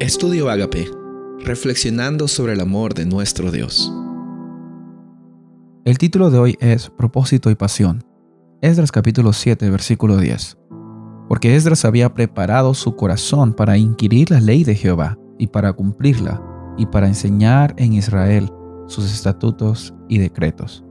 Estudio Agape, reflexionando sobre el amor de nuestro Dios. El título de hoy es Propósito y Pasión. Esdras capítulo 7, versículo 10. Porque Esdras había preparado su corazón para inquirir la ley de Jehová y para cumplirla, y para enseñar en Israel sus estatutos y decretos.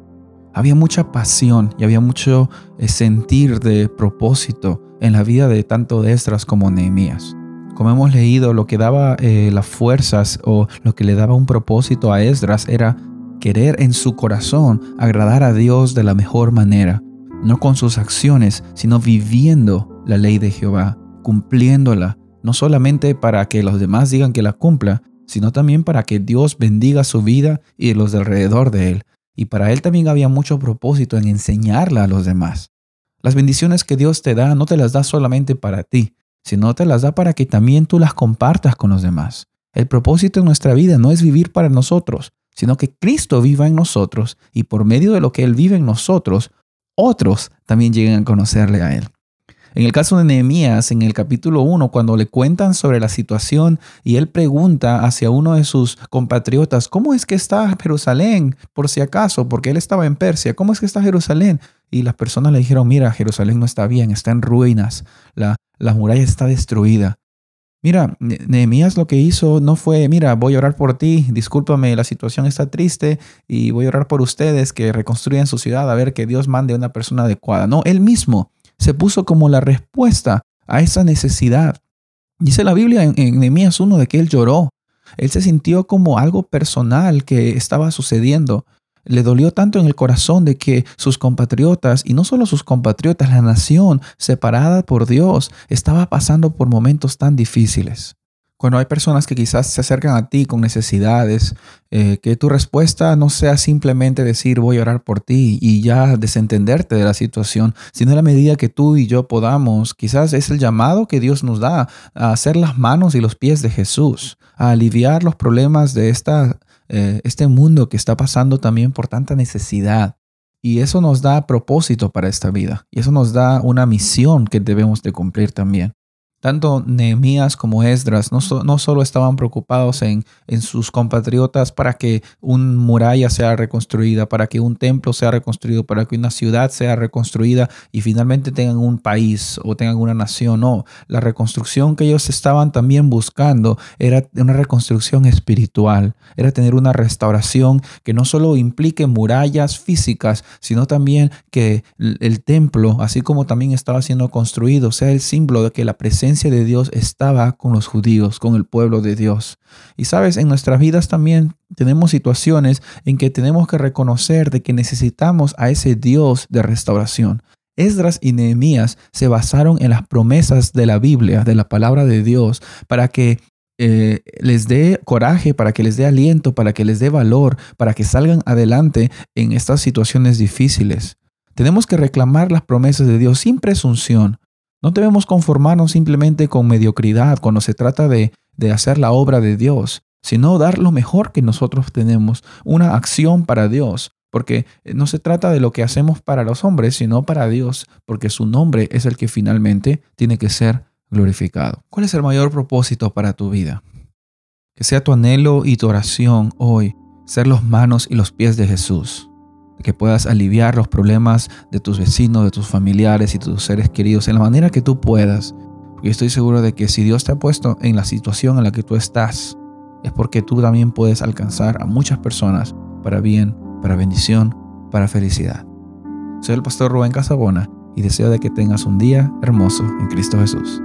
Había mucha pasión y había mucho eh, sentir de propósito en la vida de tanto de Esdras como Nehemías. Como hemos leído, lo que daba eh, las fuerzas o lo que le daba un propósito a Esdras era querer en su corazón agradar a Dios de la mejor manera, no con sus acciones, sino viviendo la ley de Jehová, cumpliéndola, no solamente para que los demás digan que la cumpla, sino también para que Dios bendiga su vida y los de alrededor de él. Y para él también había mucho propósito en enseñarla a los demás. Las bendiciones que Dios te da no te las da solamente para ti, sino te las da para que también tú las compartas con los demás. El propósito de nuestra vida no es vivir para nosotros, sino que Cristo viva en nosotros y por medio de lo que Él vive en nosotros, otros también lleguen a conocerle a Él. En el caso de Nehemías, en el capítulo 1, cuando le cuentan sobre la situación y él pregunta hacia uno de sus compatriotas, ¿cómo es que está Jerusalén? Por si acaso, porque él estaba en Persia, ¿cómo es que está Jerusalén? Y las personas le dijeron, mira, Jerusalén no está bien, está en ruinas, la, la muralla está destruida. Mira, Nehemías lo que hizo no fue, mira, voy a orar por ti, discúlpame, la situación está triste y voy a orar por ustedes que reconstruyan su ciudad a ver que Dios mande una persona adecuada. No, él mismo se puso como la respuesta a esa necesidad. Dice la Biblia en, en Nehemías 1 de que él lloró. Él se sintió como algo personal que estaba sucediendo. Le dolió tanto en el corazón de que sus compatriotas, y no solo sus compatriotas, la nación separada por Dios, estaba pasando por momentos tan difíciles. Cuando hay personas que quizás se acercan a ti con necesidades, eh, que tu respuesta no sea simplemente decir voy a orar por ti y ya desentenderte de la situación, sino a la medida que tú y yo podamos, quizás es el llamado que Dios nos da a hacer las manos y los pies de Jesús, a aliviar los problemas de esta eh, este mundo que está pasando también por tanta necesidad. Y eso nos da propósito para esta vida. Y eso nos da una misión que debemos de cumplir también. Tanto Nehemías como Esdras no, no solo estaban preocupados en, en, sus compatriotas para que una muralla sea reconstruida, para que un templo sea reconstruido, para que una ciudad sea reconstruida y finalmente tengan un país o tengan una nación. No, la reconstrucción que ellos estaban también buscando era una reconstrucción espiritual, era tener una restauración que no solo implique murallas físicas, sino también que el templo, así como también estaba siendo construido, sea el símbolo de que la presencia de Dios estaba con los judíos, con el pueblo de Dios. Y sabes, en nuestras vidas también tenemos situaciones en que tenemos que reconocer de que necesitamos a ese Dios de restauración. Esdras y Nehemías se basaron en las promesas de la Biblia, de la palabra de Dios, para que eh, les dé coraje, para que les dé aliento, para que les dé valor, para que salgan adelante en estas situaciones difíciles. Tenemos que reclamar las promesas de Dios sin presunción, no debemos conformarnos simplemente con mediocridad cuando se trata de, de hacer la obra de Dios, sino dar lo mejor que nosotros tenemos, una acción para Dios, porque no se trata de lo que hacemos para los hombres, sino para Dios, porque su nombre es el que finalmente tiene que ser glorificado. ¿Cuál es el mayor propósito para tu vida? Que sea tu anhelo y tu oración hoy, ser los manos y los pies de Jesús que puedas aliviar los problemas de tus vecinos, de tus familiares y tus seres queridos en la manera que tú puedas. Porque estoy seguro de que si Dios te ha puesto en la situación en la que tú estás, es porque tú también puedes alcanzar a muchas personas para bien, para bendición, para felicidad. Soy el pastor Rubén Casabona y deseo de que tengas un día hermoso en Cristo Jesús.